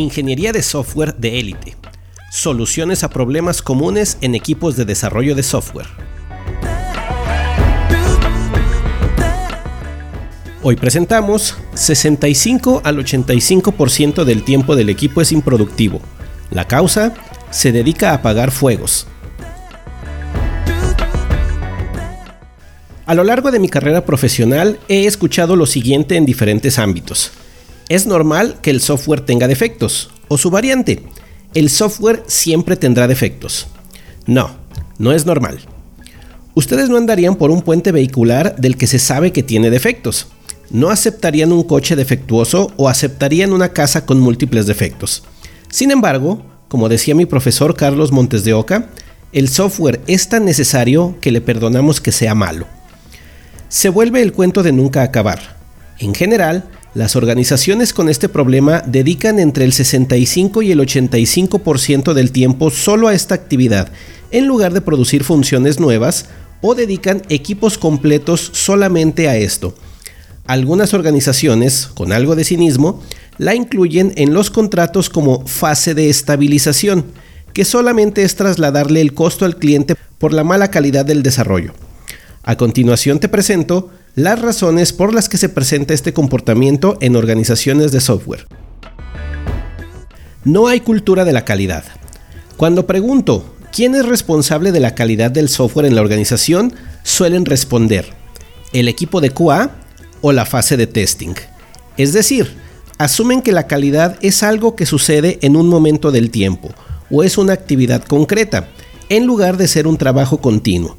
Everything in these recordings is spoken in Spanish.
Ingeniería de software de élite. Soluciones a problemas comunes en equipos de desarrollo de software. Hoy presentamos 65 al 85% del tiempo del equipo es improductivo. La causa se dedica a apagar fuegos. A lo largo de mi carrera profesional he escuchado lo siguiente en diferentes ámbitos. Es normal que el software tenga defectos, o su variante. El software siempre tendrá defectos. No, no es normal. Ustedes no andarían por un puente vehicular del que se sabe que tiene defectos. No aceptarían un coche defectuoso o aceptarían una casa con múltiples defectos. Sin embargo, como decía mi profesor Carlos Montes de Oca, el software es tan necesario que le perdonamos que sea malo. Se vuelve el cuento de nunca acabar. En general, las organizaciones con este problema dedican entre el 65 y el 85% del tiempo solo a esta actividad, en lugar de producir funciones nuevas, o dedican equipos completos solamente a esto. Algunas organizaciones, con algo de cinismo, la incluyen en los contratos como fase de estabilización, que solamente es trasladarle el costo al cliente por la mala calidad del desarrollo. A continuación te presento las razones por las que se presenta este comportamiento en organizaciones de software. No hay cultura de la calidad. Cuando pregunto quién es responsable de la calidad del software en la organización, suelen responder el equipo de QA o la fase de testing. Es decir, asumen que la calidad es algo que sucede en un momento del tiempo o es una actividad concreta, en lugar de ser un trabajo continuo.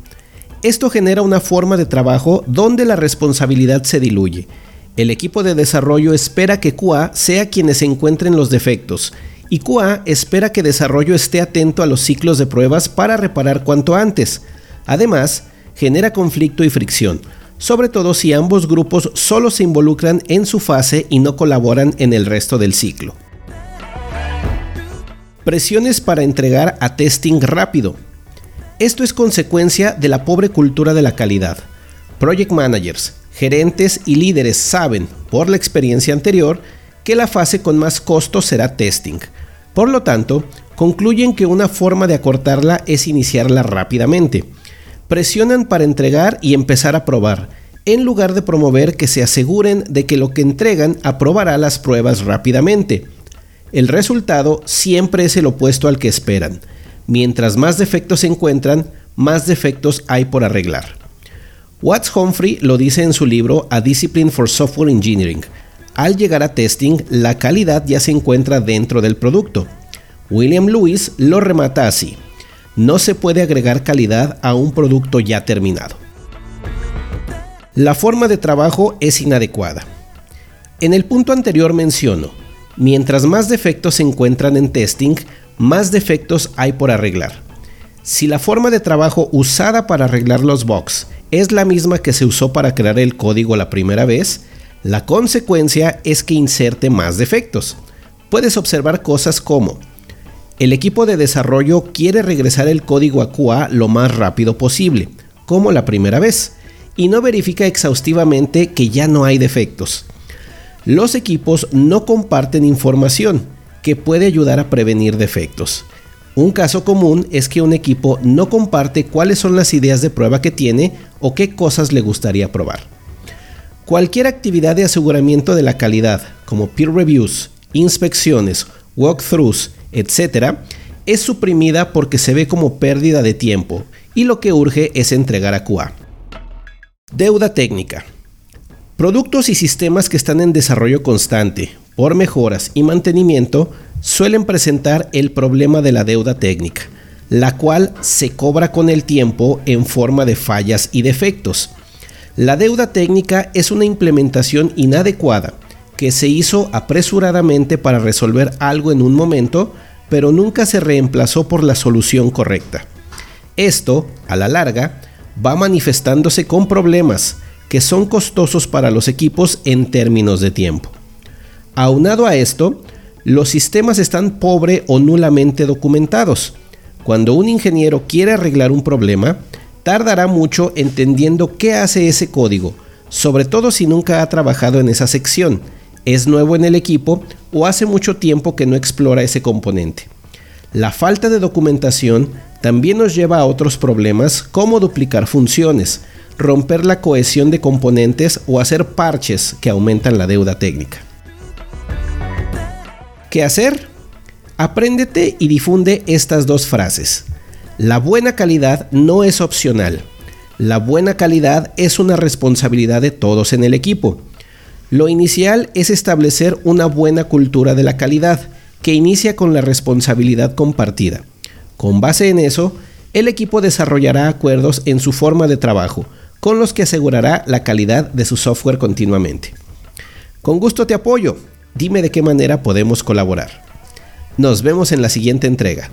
Esto genera una forma de trabajo donde la responsabilidad se diluye. El equipo de desarrollo espera que QA sea quienes encuentren los defectos y QA espera que desarrollo esté atento a los ciclos de pruebas para reparar cuanto antes. Además, genera conflicto y fricción, sobre todo si ambos grupos solo se involucran en su fase y no colaboran en el resto del ciclo. Presiones para entregar a testing rápido. Esto es consecuencia de la pobre cultura de la calidad. Project managers, gerentes y líderes saben, por la experiencia anterior, que la fase con más costo será testing. Por lo tanto, concluyen que una forma de acortarla es iniciarla rápidamente. Presionan para entregar y empezar a probar, en lugar de promover que se aseguren de que lo que entregan aprobará las pruebas rápidamente. El resultado siempre es el opuesto al que esperan mientras más defectos se encuentran, más defectos hay por arreglar. Watts Humphrey lo dice en su libro A Discipline for Software Engineering. Al llegar a testing, la calidad ya se encuentra dentro del producto. William Lewis lo remata así. No se puede agregar calidad a un producto ya terminado. La forma de trabajo es inadecuada. En el punto anterior menciono, mientras más defectos se encuentran en testing, más defectos hay por arreglar. Si la forma de trabajo usada para arreglar los bugs es la misma que se usó para crear el código la primera vez, la consecuencia es que inserte más defectos. Puedes observar cosas como el equipo de desarrollo quiere regresar el código a QA lo más rápido posible, como la primera vez, y no verifica exhaustivamente que ya no hay defectos. Los equipos no comparten información, que puede ayudar a prevenir defectos. Un caso común es que un equipo no comparte cuáles son las ideas de prueba que tiene o qué cosas le gustaría probar. Cualquier actividad de aseguramiento de la calidad, como peer reviews, inspecciones, walkthroughs, etc., es suprimida porque se ve como pérdida de tiempo y lo que urge es entregar a QA. Deuda técnica. Productos y sistemas que están en desarrollo constante, por mejoras y mantenimiento, suelen presentar el problema de la deuda técnica, la cual se cobra con el tiempo en forma de fallas y defectos. La deuda técnica es una implementación inadecuada que se hizo apresuradamente para resolver algo en un momento, pero nunca se reemplazó por la solución correcta. Esto, a la larga, va manifestándose con problemas que son costosos para los equipos en términos de tiempo. Aunado a esto, los sistemas están pobre o nulamente documentados. Cuando un ingeniero quiere arreglar un problema, tardará mucho entendiendo qué hace ese código, sobre todo si nunca ha trabajado en esa sección, es nuevo en el equipo o hace mucho tiempo que no explora ese componente. La falta de documentación también nos lleva a otros problemas como duplicar funciones, romper la cohesión de componentes o hacer parches que aumentan la deuda técnica. ¿Qué hacer? Apréndete y difunde estas dos frases. La buena calidad no es opcional. La buena calidad es una responsabilidad de todos en el equipo. Lo inicial es establecer una buena cultura de la calidad, que inicia con la responsabilidad compartida. Con base en eso, el equipo desarrollará acuerdos en su forma de trabajo, con los que asegurará la calidad de su software continuamente. Con gusto te apoyo. Dime de qué manera podemos colaborar. Nos vemos en la siguiente entrega.